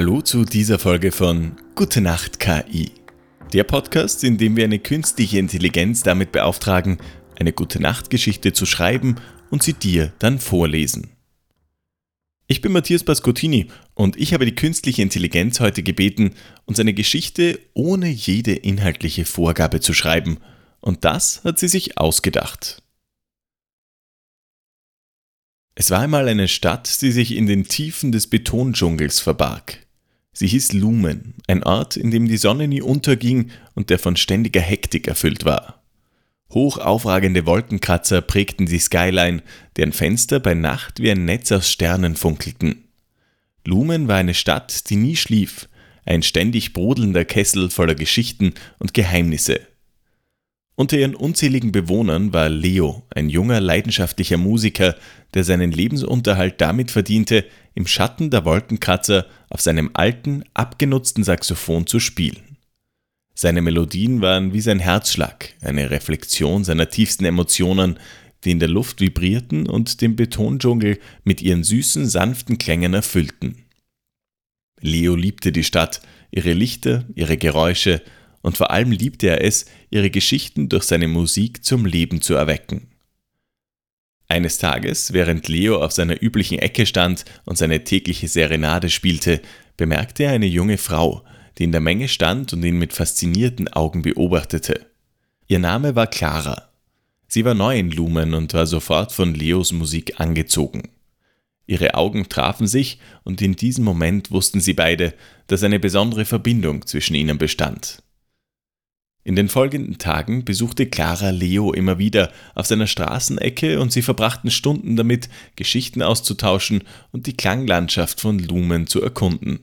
Hallo zu dieser Folge von Gute Nacht KI. Der Podcast, in dem wir eine künstliche Intelligenz damit beauftragen, eine Gute Nacht Geschichte zu schreiben und sie dir dann vorlesen. Ich bin Matthias Pascottini und ich habe die künstliche Intelligenz heute gebeten, uns eine Geschichte ohne jede inhaltliche Vorgabe zu schreiben. Und das hat sie sich ausgedacht. Es war einmal eine Stadt, die sich in den Tiefen des Betondschungels verbarg. Sie hieß Lumen, ein Ort, in dem die Sonne nie unterging und der von ständiger Hektik erfüllt war. Hoch aufragende Wolkenkratzer prägten die Skyline, deren Fenster bei Nacht wie ein Netz aus Sternen funkelten. Lumen war eine Stadt, die nie schlief, ein ständig brodelnder Kessel voller Geschichten und Geheimnisse. Unter ihren unzähligen Bewohnern war Leo, ein junger, leidenschaftlicher Musiker, der seinen Lebensunterhalt damit verdiente, im Schatten der Wolkenkratzer auf seinem alten, abgenutzten Saxophon zu spielen. Seine Melodien waren wie sein Herzschlag, eine Reflexion seiner tiefsten Emotionen, die in der Luft vibrierten und den Betondschungel mit ihren süßen, sanften Klängen erfüllten. Leo liebte die Stadt, ihre Lichter, ihre Geräusche und vor allem liebte er es, ihre Geschichten durch seine Musik zum Leben zu erwecken. Eines Tages, während Leo auf seiner üblichen Ecke stand und seine tägliche Serenade spielte, bemerkte er eine junge Frau, die in der Menge stand und ihn mit faszinierten Augen beobachtete. Ihr Name war Clara. Sie war neu in Lumen und war sofort von Leos Musik angezogen. Ihre Augen trafen sich und in diesem Moment wussten sie beide, dass eine besondere Verbindung zwischen ihnen bestand. In den folgenden Tagen besuchte Clara Leo immer wieder auf seiner Straßenecke und sie verbrachten Stunden damit, Geschichten auszutauschen und die Klanglandschaft von Lumen zu erkunden.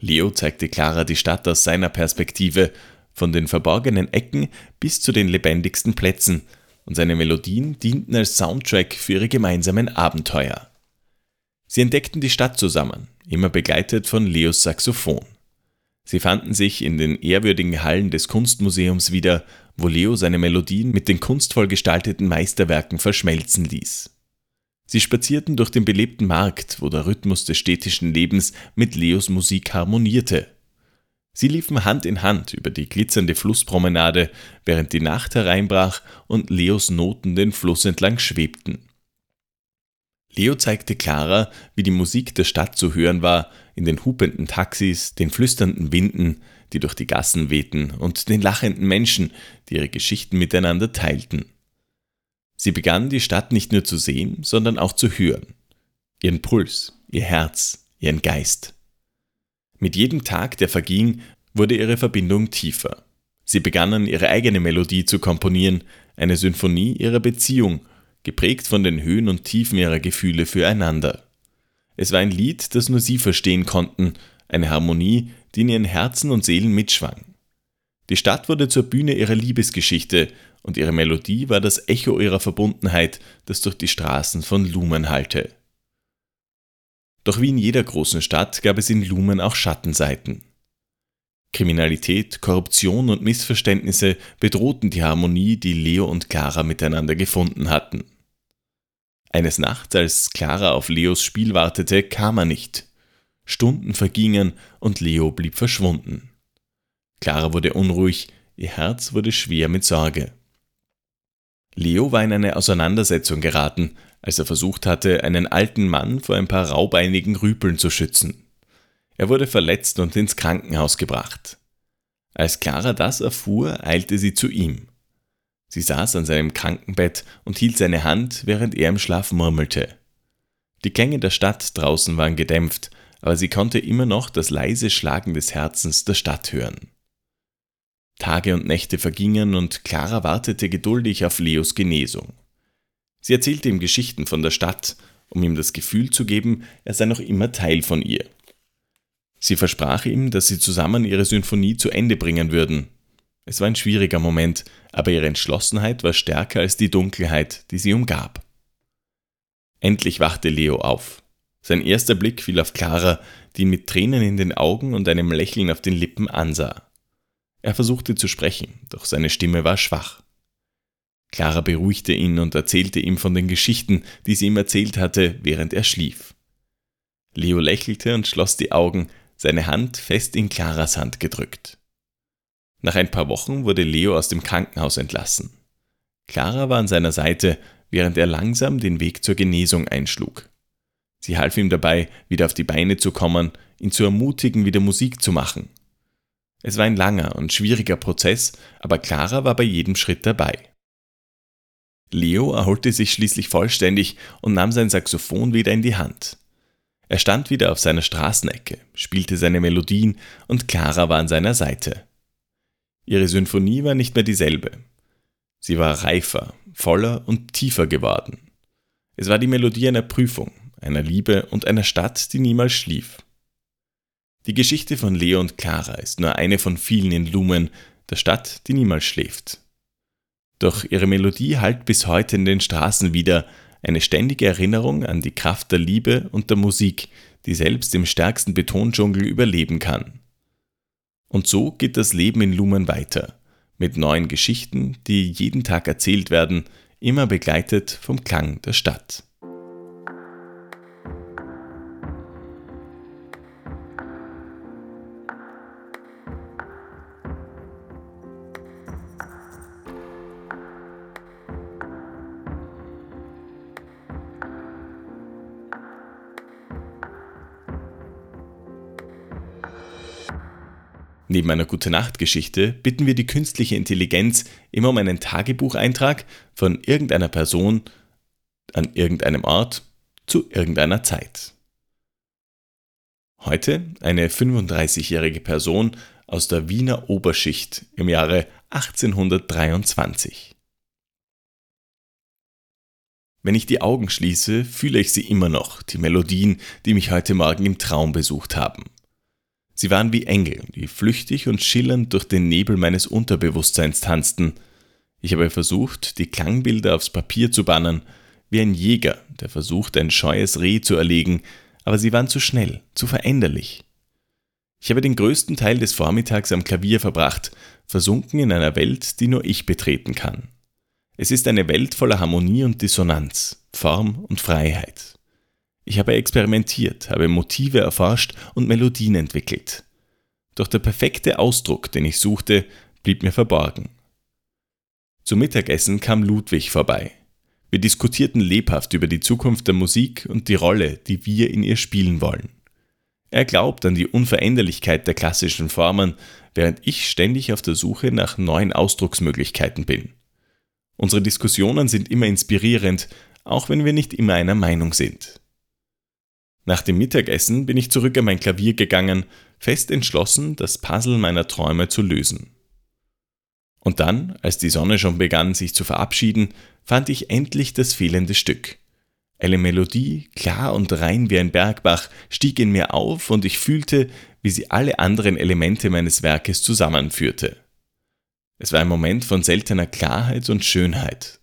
Leo zeigte Clara die Stadt aus seiner Perspektive, von den verborgenen Ecken bis zu den lebendigsten Plätzen, und seine Melodien dienten als Soundtrack für ihre gemeinsamen Abenteuer. Sie entdeckten die Stadt zusammen, immer begleitet von Leos Saxophon. Sie fanden sich in den ehrwürdigen Hallen des Kunstmuseums wieder, wo Leo seine Melodien mit den kunstvoll gestalteten Meisterwerken verschmelzen ließ. Sie spazierten durch den belebten Markt, wo der Rhythmus des städtischen Lebens mit Leos Musik harmonierte. Sie liefen Hand in Hand über die glitzernde Flusspromenade, während die Nacht hereinbrach und Leos Noten den Fluss entlang schwebten. Leo zeigte Clara, wie die Musik der Stadt zu hören war, in den hupenden Taxis, den flüsternden Winden, die durch die Gassen wehten, und den lachenden Menschen, die ihre Geschichten miteinander teilten. Sie begann die Stadt nicht nur zu sehen, sondern auch zu hören. Ihren Puls, ihr Herz, ihren Geist. Mit jedem Tag, der verging, wurde ihre Verbindung tiefer. Sie begannen ihre eigene Melodie zu komponieren, eine Symphonie ihrer Beziehung, geprägt von den Höhen und Tiefen ihrer Gefühle füreinander. Es war ein Lied, das nur sie verstehen konnten, eine Harmonie, die in ihren Herzen und Seelen mitschwang. Die Stadt wurde zur Bühne ihrer Liebesgeschichte und ihre Melodie war das Echo ihrer Verbundenheit, das durch die Straßen von Lumen hallte. Doch wie in jeder großen Stadt gab es in Lumen auch Schattenseiten. Kriminalität, Korruption und Missverständnisse bedrohten die Harmonie, die Leo und Clara miteinander gefunden hatten. Eines Nachts, als Clara auf Leos Spiel wartete, kam er nicht. Stunden vergingen und Leo blieb verschwunden. Clara wurde unruhig, ihr Herz wurde schwer mit Sorge. Leo war in eine Auseinandersetzung geraten, als er versucht hatte, einen alten Mann vor ein paar raubeinigen Rüpeln zu schützen. Er wurde verletzt und ins Krankenhaus gebracht. Als Clara das erfuhr, eilte sie zu ihm. Sie saß an seinem Krankenbett und hielt seine Hand, während er im Schlaf murmelte. Die Klänge der Stadt draußen waren gedämpft, aber sie konnte immer noch das leise Schlagen des Herzens der Stadt hören. Tage und Nächte vergingen und Clara wartete geduldig auf Leos Genesung. Sie erzählte ihm Geschichten von der Stadt, um ihm das Gefühl zu geben, er sei noch immer Teil von ihr. Sie versprach ihm, dass sie zusammen ihre Symphonie zu Ende bringen würden. Es war ein schwieriger Moment, aber ihre Entschlossenheit war stärker als die Dunkelheit, die sie umgab. Endlich wachte Leo auf. Sein erster Blick fiel auf Clara, die ihn mit Tränen in den Augen und einem Lächeln auf den Lippen ansah. Er versuchte zu sprechen, doch seine Stimme war schwach. Clara beruhigte ihn und erzählte ihm von den Geschichten, die sie ihm erzählt hatte, während er schlief. Leo lächelte und schloss die Augen, seine Hand fest in Claras Hand gedrückt. Nach ein paar Wochen wurde Leo aus dem Krankenhaus entlassen. Clara war an seiner Seite, während er langsam den Weg zur Genesung einschlug. Sie half ihm dabei, wieder auf die Beine zu kommen, ihn zu ermutigen, wieder Musik zu machen. Es war ein langer und schwieriger Prozess, aber Clara war bei jedem Schritt dabei. Leo erholte sich schließlich vollständig und nahm sein Saxophon wieder in die Hand. Er stand wieder auf seiner Straßenecke, spielte seine Melodien und Clara war an seiner Seite. Ihre Symphonie war nicht mehr dieselbe. Sie war reifer, voller und tiefer geworden. Es war die Melodie einer Prüfung, einer Liebe und einer Stadt, die niemals schlief. Die Geschichte von Leo und Clara ist nur eine von vielen in Lumen, der Stadt, die niemals schläft. Doch ihre Melodie hallt bis heute in den Straßen wieder, eine ständige Erinnerung an die Kraft der Liebe und der Musik, die selbst im stärksten Betondschungel überleben kann. Und so geht das Leben in Lumen weiter, mit neuen Geschichten, die jeden Tag erzählt werden, immer begleitet vom Klang der Stadt. Neben einer Gute-Nacht-Geschichte bitten wir die künstliche Intelligenz immer um einen Tagebucheintrag von irgendeiner Person an irgendeinem Ort zu irgendeiner Zeit. Heute eine 35-jährige Person aus der Wiener Oberschicht im Jahre 1823. Wenn ich die Augen schließe, fühle ich sie immer noch, die Melodien, die mich heute Morgen im Traum besucht haben. Sie waren wie Engel, die flüchtig und schillernd durch den Nebel meines Unterbewusstseins tanzten. Ich habe versucht, die Klangbilder aufs Papier zu bannen, wie ein Jäger, der versucht, ein scheues Reh zu erlegen, aber sie waren zu schnell, zu veränderlich. Ich habe den größten Teil des Vormittags am Klavier verbracht, versunken in einer Welt, die nur ich betreten kann. Es ist eine Welt voller Harmonie und Dissonanz, Form und Freiheit. Ich habe experimentiert, habe Motive erforscht und Melodien entwickelt. Doch der perfekte Ausdruck, den ich suchte, blieb mir verborgen. Zum Mittagessen kam Ludwig vorbei. Wir diskutierten lebhaft über die Zukunft der Musik und die Rolle, die wir in ihr spielen wollen. Er glaubt an die Unveränderlichkeit der klassischen Formen, während ich ständig auf der Suche nach neuen Ausdrucksmöglichkeiten bin. Unsere Diskussionen sind immer inspirierend, auch wenn wir nicht immer einer Meinung sind. Nach dem Mittagessen bin ich zurück an mein Klavier gegangen, fest entschlossen, das Puzzle meiner Träume zu lösen. Und dann, als die Sonne schon begann, sich zu verabschieden, fand ich endlich das fehlende Stück. Eine Melodie, klar und rein wie ein Bergbach, stieg in mir auf und ich fühlte, wie sie alle anderen Elemente meines Werkes zusammenführte. Es war ein Moment von seltener Klarheit und Schönheit.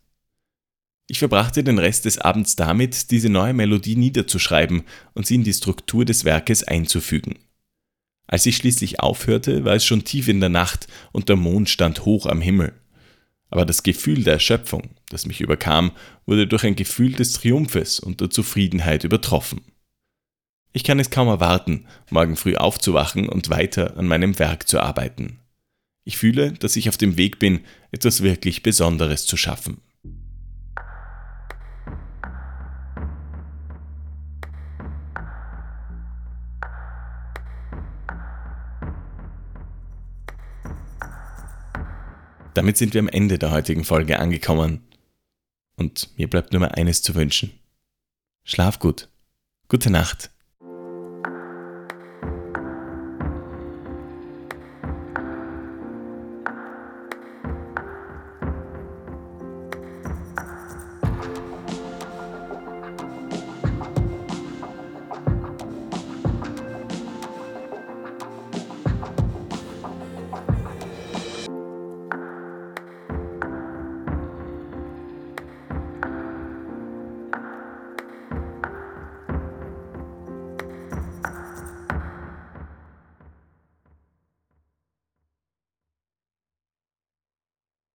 Ich verbrachte den Rest des Abends damit, diese neue Melodie niederzuschreiben und sie in die Struktur des Werkes einzufügen. Als ich schließlich aufhörte, war es schon tief in der Nacht und der Mond stand hoch am Himmel. Aber das Gefühl der Erschöpfung, das mich überkam, wurde durch ein Gefühl des Triumphes und der Zufriedenheit übertroffen. Ich kann es kaum erwarten, morgen früh aufzuwachen und weiter an meinem Werk zu arbeiten. Ich fühle, dass ich auf dem Weg bin, etwas wirklich Besonderes zu schaffen. Damit sind wir am Ende der heutigen Folge angekommen. Und mir bleibt nur mehr eines zu wünschen. Schlaf gut. Gute Nacht.